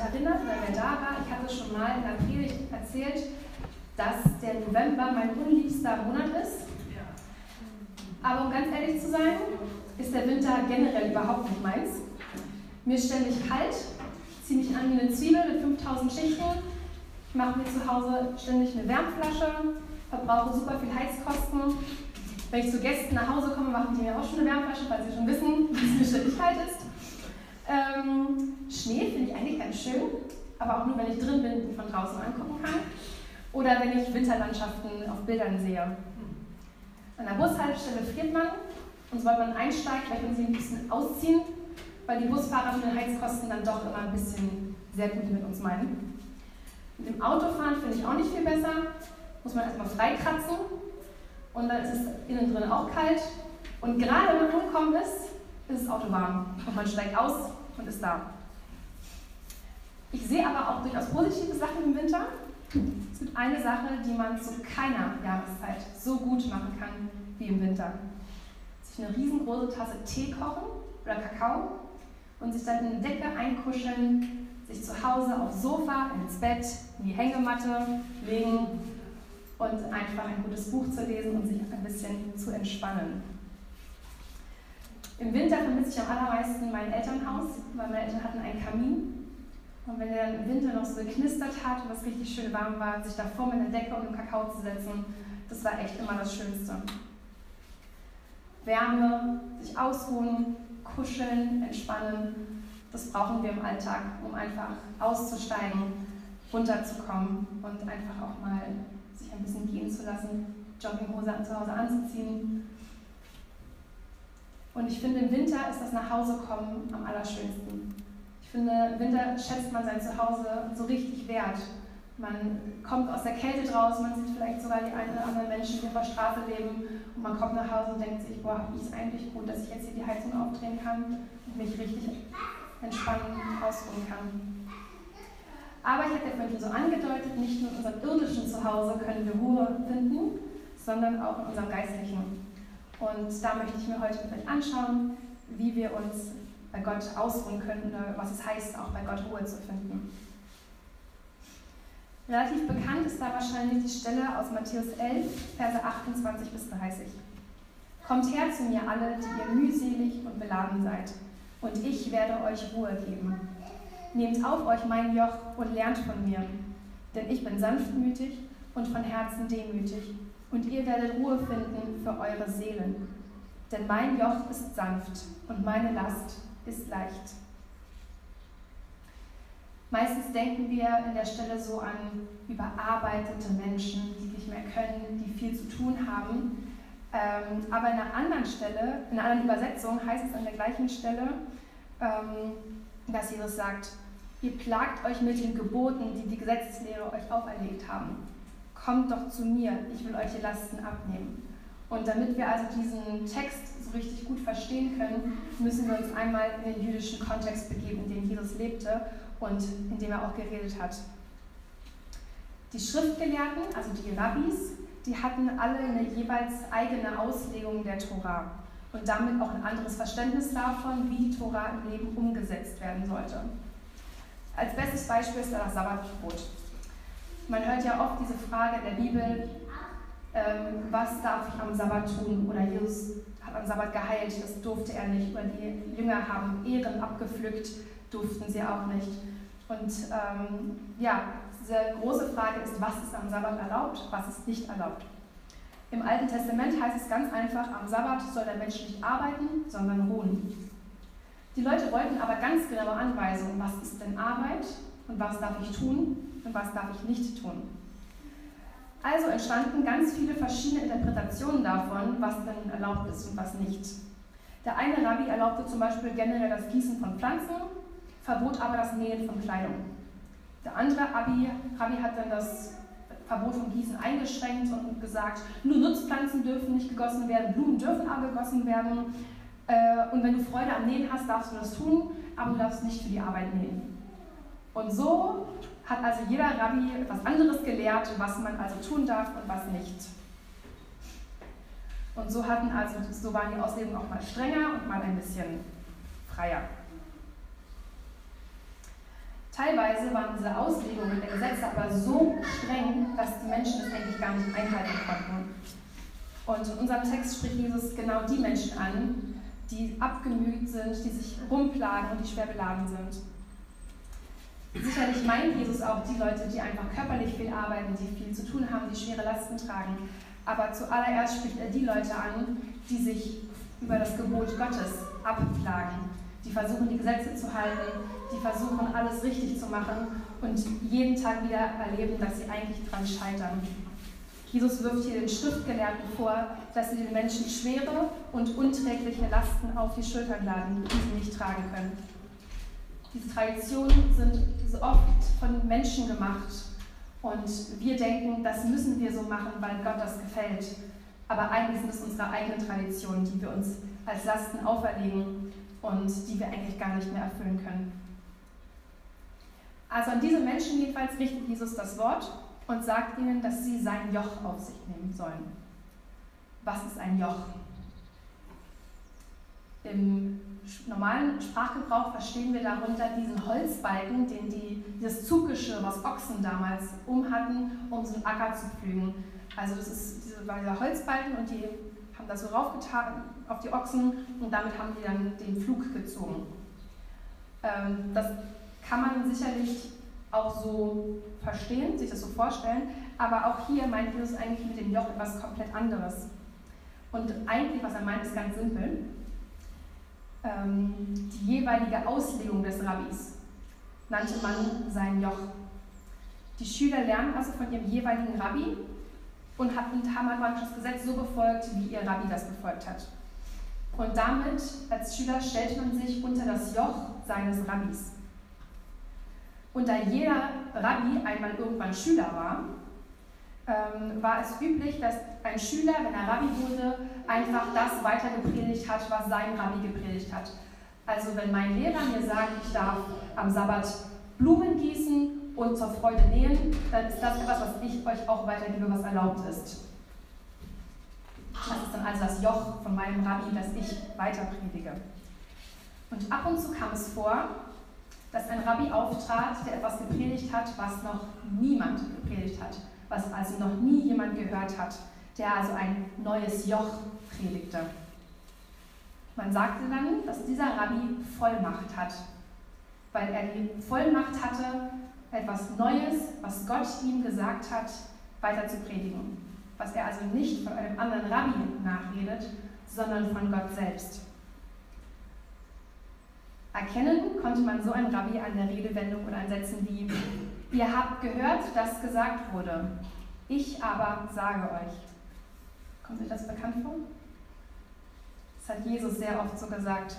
erinnert oder wer da war, ich hatte schon mal in der Predigt erzählt, dass der November mein unliebster Monat ist. Aber um ganz ehrlich zu sein, ist der Winter generell überhaupt nicht meins. Mir ist ständig kalt, ziehe mich an wie eine Zwiebel mit 5000 Schichten. Ich mache mir zu Hause ständig eine Wärmflasche, verbrauche super viel Heizkosten. Wenn ich zu Gästen nach Hause komme, machen die mir auch schon eine Wärmflasche, weil sie schon wissen, wie es mir ständig kalt ist. Ähm, Schnee finde ich eigentlich ganz schön, aber auch nur, wenn ich drin bin und von draußen angucken kann. Oder wenn ich Winterlandschaften auf Bildern sehe. An der Bushaltestelle friert man und sobald man einsteigt, möchte man sich ein bisschen ausziehen, weil die Busfahrer von den Heizkosten dann doch immer ein bisschen sehr gut mit uns meinen. Mit dem Autofahren finde ich auch nicht viel besser. Muss man erstmal freikratzen und dann ist es innen drin auch kalt. Und gerade wenn man angekommen ist, ist das Auto warm und man steigt aus und ist da. Ich sehe aber auch durchaus positive Sachen im Winter. Es gibt eine Sache, die man zu keiner Jahreszeit so gut machen kann wie im Winter. Sich eine riesengroße Tasse Tee kochen oder Kakao und sich dann in eine Decke einkuscheln, sich zu Hause aufs Sofa, ins Bett, in die Hängematte legen und einfach ein gutes Buch zu lesen und sich ein bisschen zu entspannen. Im Winter vermisse ich am allermeisten mein Elternhaus, weil meine Eltern hatten einen Kamin. Und wenn der im Winter noch so geknistert hat und es richtig schön warm war, sich davor mit der Decke und dem Kakao zu setzen, das war echt immer das Schönste. Wärme, sich ausruhen, kuscheln, entspannen, das brauchen wir im Alltag, um einfach auszusteigen, runterzukommen und einfach auch mal sich ein bisschen gehen zu lassen, Jogginghose zu Hause anzuziehen. Und ich finde, im Winter ist das Nachhausekommen am allerschönsten. Ich finde, im Winter schätzt man sein Zuhause so richtig wert. Man kommt aus der Kälte draußen, man sieht vielleicht sogar die einen oder anderen Menschen, die auf der Straße leben und man kommt nach Hause und denkt sich, boah, wie ist eigentlich gut, dass ich jetzt hier die Heizung aufdrehen kann und mich richtig entspannen, ausruhen kann. Aber ich habe ja vorhin so angedeutet, nicht nur in unserem irdischen Zuhause können wir Ruhe finden, sondern auch in unserem geistlichen. Und da möchte ich mir heute mit euch anschauen, wie wir uns bei Gott ausruhen können was es heißt, auch bei Gott Ruhe zu finden. Relativ bekannt ist da wahrscheinlich die Stelle aus Matthäus 11, Verse 28 bis 30. Kommt her zu mir alle, die ihr mühselig und beladen seid, und ich werde euch Ruhe geben. Nehmt auf euch mein Joch und lernt von mir, denn ich bin sanftmütig und von Herzen demütig, und ihr werdet Ruhe finden für eure Seelen. Denn mein Joch ist sanft und meine Last ist leicht. Meistens denken wir in der Stelle so an überarbeitete Menschen, die nicht mehr können, die viel zu tun haben. Ähm, aber in einer anderen Stelle, in einer anderen Übersetzung heißt es an der gleichen Stelle, ähm, dass Jesus sagt, Ihr plagt euch mit den Geboten, die die Gesetzeslehrer euch auferlegt haben. Kommt doch zu mir, ich will euch die Lasten abnehmen. Und damit wir also diesen Text so richtig gut verstehen können, müssen wir uns einmal in den jüdischen Kontext begeben, in dem Jesus lebte und in dem er auch geredet hat. Die Schriftgelehrten, also die Rabbis, die hatten alle eine jeweils eigene Auslegung der Tora und damit auch ein anderes Verständnis davon, wie die Tora im Leben umgesetzt werden sollte. Als bestes Beispiel ist da das Sabbatbrot. Man hört ja oft diese Frage in der Bibel, ähm, was darf ich am Sabbat tun? Oder Jesus hat am Sabbat geheilt, das durfte er nicht. Oder die Jünger haben Ehren abgepflückt, durften sie auch nicht. Und ähm, ja, diese große Frage ist, was ist am Sabbat erlaubt, was ist nicht erlaubt. Im Alten Testament heißt es ganz einfach, am Sabbat soll der Mensch nicht arbeiten, sondern ruhen. Die Leute wollten aber ganz genaue Anweisungen, was ist denn Arbeit und was darf ich tun und was darf ich nicht tun. Also entstanden ganz viele verschiedene Interpretationen davon, was denn erlaubt ist und was nicht. Der eine Rabbi erlaubte zum Beispiel generell das Gießen von Pflanzen, verbot aber das Nähen von Kleidung. Der andere Rabbi, Rabbi hat dann das Verbot von Gießen eingeschränkt und gesagt, nur Nutzpflanzen dürfen nicht gegossen werden, Blumen dürfen aber gegossen werden. Äh, und wenn du Freude am Nähen hast, darfst du das tun, aber du darfst nicht für die Arbeit nähen. Und so hat also jeder Rabbi etwas anderes gelehrt, was man also tun darf und was nicht. Und so hatten also, so waren die Auslegungen auch mal strenger und mal ein bisschen freier. Teilweise waren diese Auslegungen der Gesetze aber so streng, dass die Menschen es eigentlich gar nicht einhalten konnten. Und in unserem Text spricht Jesus genau die Menschen an, die abgemüht sind, die sich rumplagen und die schwer beladen sind. Sicherlich meint Jesus auch die Leute, die einfach körperlich viel arbeiten, die viel zu tun haben, die schwere Lasten tragen. Aber zuallererst spricht er die Leute an, die sich über das Gebot Gottes abplagen, die versuchen, die Gesetze zu halten, die versuchen, alles richtig zu machen und jeden Tag wieder erleben, dass sie eigentlich daran scheitern. Jesus wirft hier den Schriftgelehrten vor, dass sie den Menschen schwere und unträgliche Lasten auf die Schultern laden, die sie nicht tragen können. Diese Traditionen sind oft von Menschen gemacht und wir denken, das müssen wir so machen, weil Gott das gefällt. Aber eigentlich sind es unsere eigenen Traditionen, die wir uns als Lasten auferlegen und die wir eigentlich gar nicht mehr erfüllen können. Also an diese Menschen jedenfalls richtet Jesus das Wort und sagt ihnen, dass sie sein Joch auf sich nehmen sollen. Was ist ein Joch? Im normalen Sprachgebrauch verstehen wir darunter diesen Holzbalken, den die, das Zuggeschirr, was Ochsen damals umhatten, um so einen Acker zu pflügen. Also das ist dieser Holzbalken und die haben das so raufgetan auf die Ochsen und damit haben die dann den Flug gezogen. Ähm, das kann man sicherlich auch so verstehen, sich das so vorstellen, aber auch hier meint Jesus eigentlich mit dem Joch etwas komplett anderes. Und eigentlich, was er meint, ist ganz simpel. Ähm, die jeweilige Auslegung des Rabbis nannte man sein Joch. Die Schüler lernen also von ihrem jeweiligen Rabbi und hatten das Gesetz so befolgt, wie ihr Rabbi das befolgt hat. Und damit als Schüler stellt man sich unter das Joch seines Rabbis. Und da jeder Rabbi einmal irgendwann Schüler war, ähm, war es üblich, dass ein Schüler, wenn er Rabbi wurde, einfach das weiter gepredigt hat, was sein Rabbi gepredigt hat. Also wenn mein Lehrer mir sagt, ich darf am Sabbat Blumen gießen und zur Freude nähen, dann ist das etwas, was ich euch auch weitergebe, was erlaubt ist. Das ist dann also das Joch von meinem Rabbi, das ich weiter predige. Und ab und zu kam es vor, dass ein Rabbi auftrat, der etwas gepredigt hat, was noch niemand gepredigt hat, was also noch nie jemand gehört hat, der also ein neues Joch predigte. Man sagte dann, dass dieser Rabbi Vollmacht hat, weil er die Vollmacht hatte, etwas Neues, was Gott ihm gesagt hat, weiter zu predigen. Was er also nicht von einem anderen Rabbi nachredet, sondern von Gott selbst. Erkennen konnte man so ein Rabbi an der Redewendung oder an Sätzen wie, ihr habt gehört, dass gesagt wurde, ich aber sage euch. Kommt euch das bekannt vor? Das hat Jesus sehr oft so gesagt.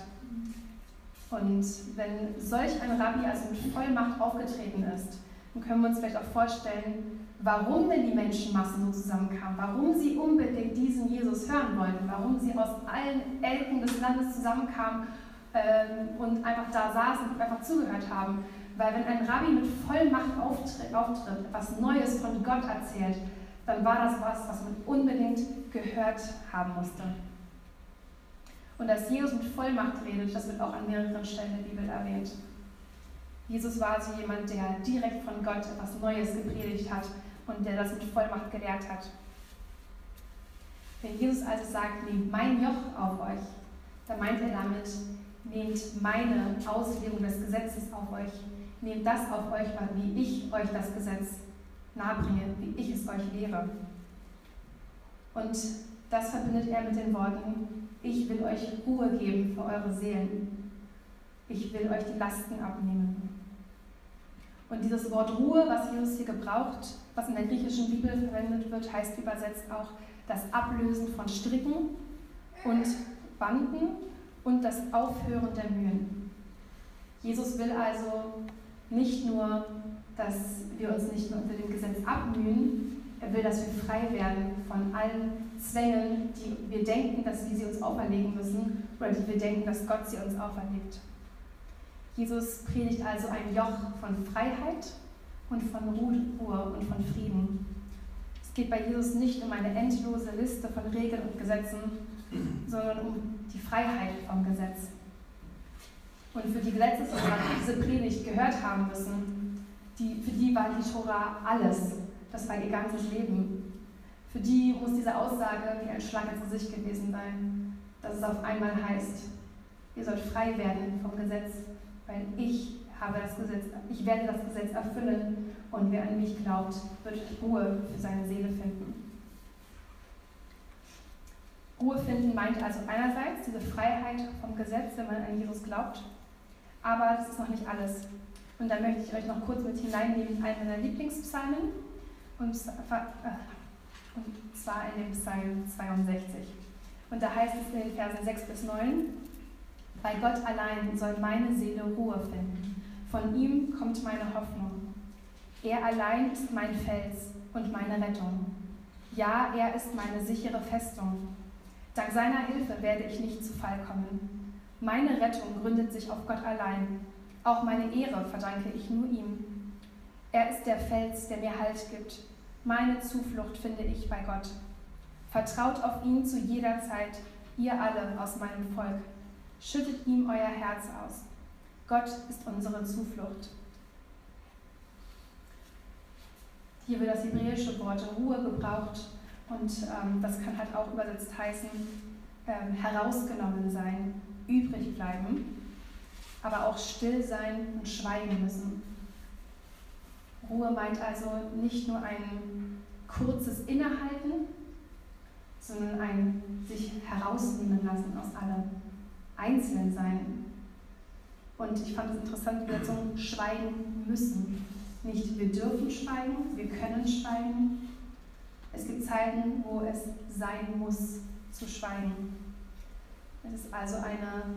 Und wenn solch ein Rabbi also mit Vollmacht aufgetreten ist, dann können wir uns vielleicht auch vorstellen, warum denn die Menschenmassen so zusammenkamen, warum sie unbedingt diesen Jesus hören wollten, warum sie aus allen Ecken des Landes zusammenkamen ähm, und einfach da saßen und einfach zugehört haben. Weil wenn ein Rabbi mit Vollmacht auftritt, auftritt, etwas Neues von Gott erzählt, dann war das was, was man unbedingt gehört haben musste. Und dass Jesus mit Vollmacht redet, das wird auch an mehreren Stellen der Bibel erwähnt. Jesus war also jemand, der direkt von Gott etwas Neues gepredigt hat und der das mit Vollmacht gelehrt hat. Wenn Jesus also sagt, nehmt mein Joch auf euch, dann meint er damit, Nehmt meine Auslegung des Gesetzes auf euch. Nehmt das auf euch, wie ich euch das Gesetz nahebringe, wie ich es euch lehre. Und das verbindet er mit den Worten, ich will euch Ruhe geben für eure Seelen. Ich will euch die Lasten abnehmen. Und dieses Wort Ruhe, was Jesus hier gebraucht, was in der griechischen Bibel verwendet wird, heißt übersetzt auch das Ablösen von Stricken und Banden und das Aufhören der Mühen. Jesus will also nicht nur, dass wir uns nicht nur unter dem Gesetz abmühen, er will, dass wir frei werden von allen Zwängen, die wir denken, dass wir sie uns auferlegen müssen oder die wir denken, dass Gott sie uns auferlegt. Jesus predigt also ein Joch von Freiheit und von Ruhe und von Frieden. Es geht bei Jesus nicht um eine endlose Liste von Regeln und Gesetzen, sondern um die Freiheit vom Gesetz. Und für die Gesetzeslehrer, die diese Predigt gehört haben müssen, die, für die war die Tora alles. Das war ihr ganzes Leben. Für die muss diese Aussage wie ein Schlag ins Gesicht gewesen sein, dass es auf einmal heißt, ihr sollt frei werden vom Gesetz, weil ich habe das Gesetz, ich werde das Gesetz erfüllen und wer an mich glaubt, wird Ruhe für seine Seele finden. Ruhe finden meint also einerseits diese Freiheit vom Gesetz, wenn man an Jesus glaubt, aber das ist noch nicht alles. Und da möchte ich euch noch kurz mit hineinnehmen in einen meiner Lieblingspsalmen, und, äh, zwar in dem Psalm 62. Und da heißt es in den Versen 6 bis 9, bei Gott allein soll meine Seele Ruhe finden. Von ihm kommt meine Hoffnung. Er allein ist mein Fels und meine Rettung. Ja, er ist meine sichere Festung. Dank seiner Hilfe werde ich nicht zu Fall kommen. Meine Rettung gründet sich auf Gott allein. Auch meine Ehre verdanke ich nur ihm. Er ist der Fels, der mir Halt gibt. Meine Zuflucht finde ich bei Gott. Vertraut auf ihn zu jeder Zeit, ihr alle aus meinem Volk. Schüttet ihm euer Herz aus. Gott ist unsere Zuflucht. Hier wird das hebräische Wort Ruhe gebraucht und ähm, das kann halt auch übersetzt heißen, ähm, herausgenommen sein, übrig bleiben, aber auch still sein und schweigen müssen. Ruhe meint also nicht nur ein kurzes Innehalten, sondern ein sich herausnehmen lassen aus allem, einzeln sein. Und ich fand es interessant, die Übersetzung schweigen müssen. Nicht wir dürfen schweigen, wir können schweigen. Es gibt Zeiten, wo es sein muss, zu schweigen. Es ist also eine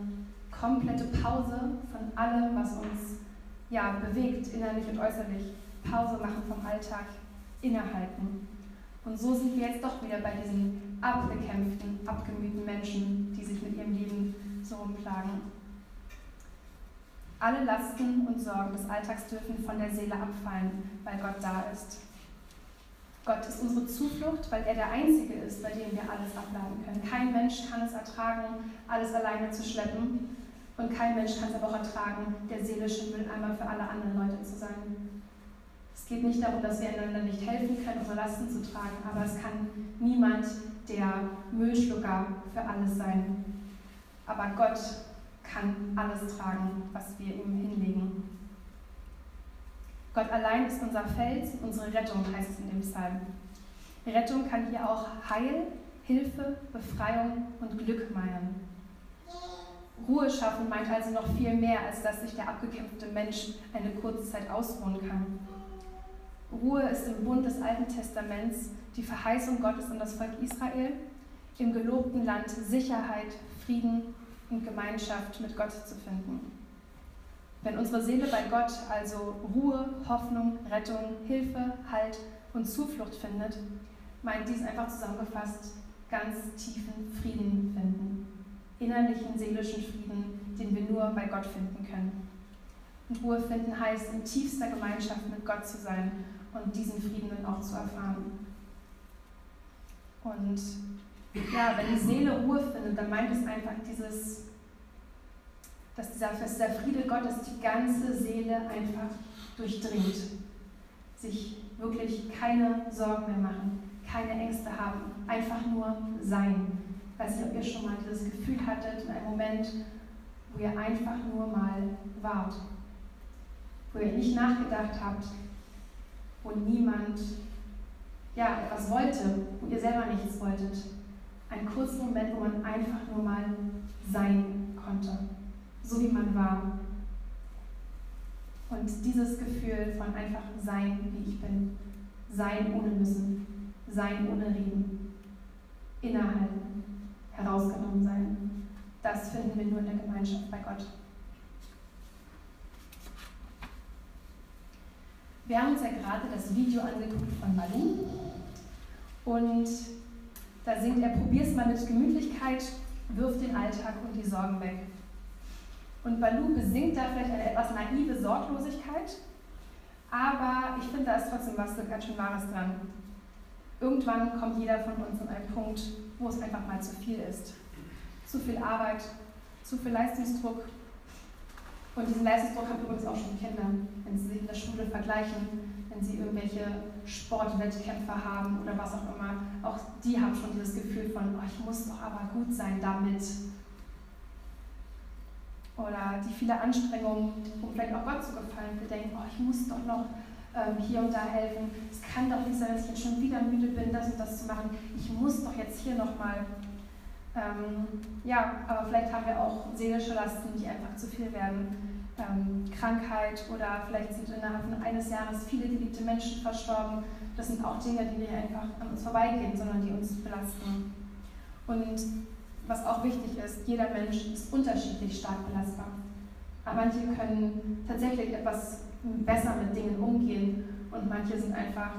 komplette Pause von allem, was uns ja, bewegt, innerlich und äußerlich. Pause machen vom Alltag, innehalten. Und so sind wir jetzt doch wieder bei diesen abgekämpften, abgemühten Menschen, die sich mit ihrem Leben so rumplagen. Alle Lasten und Sorgen des Alltags dürfen von der Seele abfallen, weil Gott da ist. Gott ist unsere Zuflucht, weil er der Einzige ist, bei dem wir alles abladen können. Kein Mensch kann es ertragen, alles alleine zu schleppen. Und kein Mensch kann es aber auch ertragen, der seelische Mülleimer für alle anderen Leute zu sein. Es geht nicht darum, dass wir einander nicht helfen können, unsere Lasten zu tragen, aber es kann niemand der Müllschlucker für alles sein. Aber Gott kann alles tragen, was wir ihm hinlegen. Gott allein ist unser Fels, unsere Rettung, heißt es in dem Psalm. Rettung kann hier auch Heil, Hilfe, Befreiung und Glück meinen. Ruhe schaffen meint also noch viel mehr, als dass sich der abgekämpfte Mensch eine kurze Zeit ausruhen kann. Ruhe ist im Bund des Alten Testaments die Verheißung Gottes an das Volk Israel, im gelobten Land Sicherheit, Frieden und Gemeinschaft mit Gott zu finden. Wenn unsere Seele bei Gott also Ruhe, Hoffnung, Rettung, Hilfe, Halt und Zuflucht findet, meint dies einfach zusammengefasst ganz tiefen Frieden finden. Innerlichen seelischen Frieden, den wir nur bei Gott finden können. Und Ruhe finden heißt, in tiefster Gemeinschaft mit Gott zu sein und diesen Frieden dann auch zu erfahren. Und ja, wenn die Seele Ruhe findet, dann meint es einfach dieses, dass dieser, dass dieser Friede Gottes die ganze Seele einfach durchdringt. Sich wirklich keine Sorgen mehr machen, keine Ängste haben, einfach nur sein. Weiß nicht, ob ihr schon mal dieses Gefühl hattet, in einem Moment, wo ihr einfach nur mal wart, wo ihr nicht nachgedacht habt, wo niemand ja, etwas wollte, wo ihr selber nichts wolltet. Ein kurzer Moment, wo man einfach nur mal sein konnte, so wie man war. Und dieses Gefühl von einfach sein, wie ich bin, sein ohne müssen, sein ohne reden, innehalten, herausgenommen sein, das finden wir nur in der Gemeinschaft bei Gott. Wir haben uns ja gerade das Video angeguckt von Malu. Und da singt er, probier's mal mit Gemütlichkeit, wirf den Alltag und die Sorgen weg. Und Balu besingt da vielleicht eine etwas naive Sorglosigkeit, aber ich finde, da ist trotzdem was ganz schön Wahres dran. Irgendwann kommt jeder von uns an einen Punkt, wo es einfach mal zu viel ist. Zu viel Arbeit, zu viel Leistungsdruck, Und diesen Leistungsdruck haben übrigens auch schon Kinder, wenn sie sich in der Schule vergleichen, wenn sie irgendwelche Sportwettkämpfe haben oder was auch immer. Auch die haben schon dieses Gefühl von, oh, ich muss doch aber gut sein damit. Oder die viele Anstrengungen, um vielleicht auch Gott zu gefallen. Wir denken, oh, ich muss doch noch ähm, hier und da helfen. Es kann doch nicht sein, dass ich jetzt schon wieder müde bin, das und das zu machen. Ich muss doch jetzt hier nochmal. Ähm, ja, aber vielleicht haben wir auch seelische Lasten, die einfach zu viel werden. Ähm, Krankheit oder vielleicht sind innerhalb eines Jahres viele geliebte Menschen verstorben. Das sind auch Dinge, die nicht einfach an uns vorbeigehen, sondern die uns belasten. Und was auch wichtig ist, jeder Mensch ist unterschiedlich stark belastbar. Aber manche können tatsächlich etwas besser mit Dingen umgehen und manche sind einfach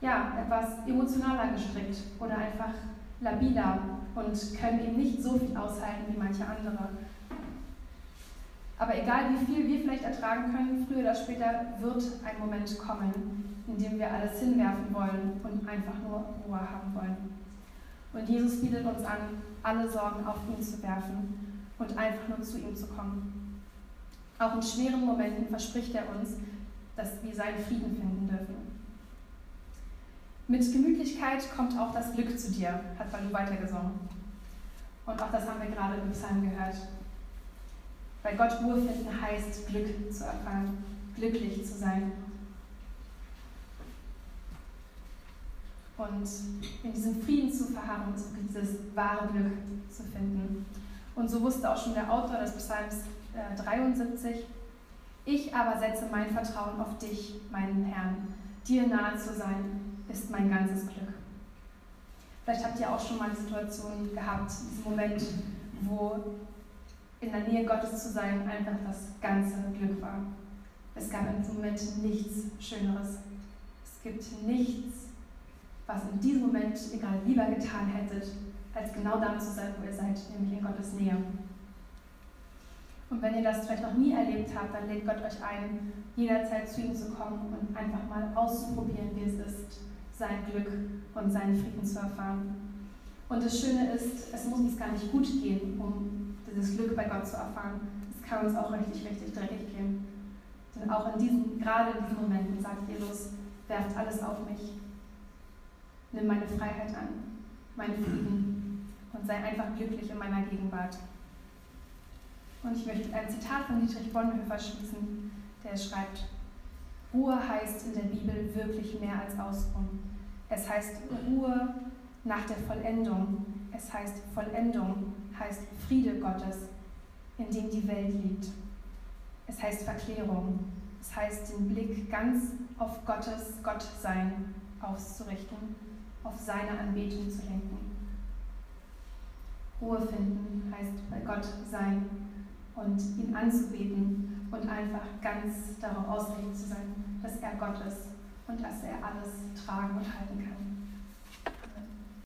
ja, etwas emotionaler gestrickt oder einfach labiler und können eben nicht so viel aushalten wie manche andere. Aber egal wie viel wir vielleicht ertragen können, früher oder später wird ein Moment kommen, in dem wir alles hinwerfen wollen und einfach nur Ruhe haben wollen. Und Jesus bietet uns an, alle Sorgen auf ihn zu werfen und einfach nur zu ihm zu kommen. Auch in schweren Momenten verspricht er uns, dass wir seinen Frieden finden dürfen. Mit Gemütlichkeit kommt auch das Glück zu dir, hat Balu weitergesungen. Und auch das haben wir gerade im Psalm gehört. Bei Gott Ruhe finden heißt, Glück zu erfahren, glücklich zu sein. Und in diesem Frieden zu verharren, ist dieses wahre Glück zu finden. Und so wusste auch schon der Autor des Psalms äh, 73, ich aber setze mein Vertrauen auf dich, meinen Herrn. Dir nahe zu sein, ist mein ganzes Glück. Vielleicht habt ihr auch schon mal die Situation gehabt, diesen Moment, wo in der Nähe Gottes zu sein einfach das ganze Glück war. Es gab diesem Moment nichts Schöneres. Es gibt nichts, was in diesem Moment ihr gerade lieber getan hättet, als genau da zu sein, wo ihr seid, nämlich in Gottes Nähe. Und wenn ihr das vielleicht noch nie erlebt habt, dann lädt Gott euch ein, jederzeit zu ihm zu kommen und einfach mal auszuprobieren, wie es ist, sein Glück und seinen Frieden zu erfahren. Und das Schöne ist, es muss uns gar nicht gut gehen, um dieses Glück bei Gott zu erfahren. Es kann uns auch richtig, richtig dreckig gehen. Denn auch in diesen, gerade in diesen Momenten sagt Jesus, werft alles auf mich. Nimm meine Freiheit an, meinen Frieden und sei einfach glücklich in meiner Gegenwart. Und ich möchte ein Zitat von Dietrich Bonhoeffer schließen, der schreibt, Ruhe heißt in der Bibel wirklich mehr als Ausruhen. Es heißt Ruhe nach der Vollendung. Es heißt Vollendung heißt Friede Gottes, in dem die Welt liegt. Es heißt Verklärung. Es heißt den Blick ganz auf Gottes Gottsein auszurichten, auf seine Anbetung zu lenken. Ruhe finden heißt bei Gott sein und ihn anzubeten und einfach ganz darauf ausgelegt zu sein, dass er Gott ist und dass er alles tragen und halten kann.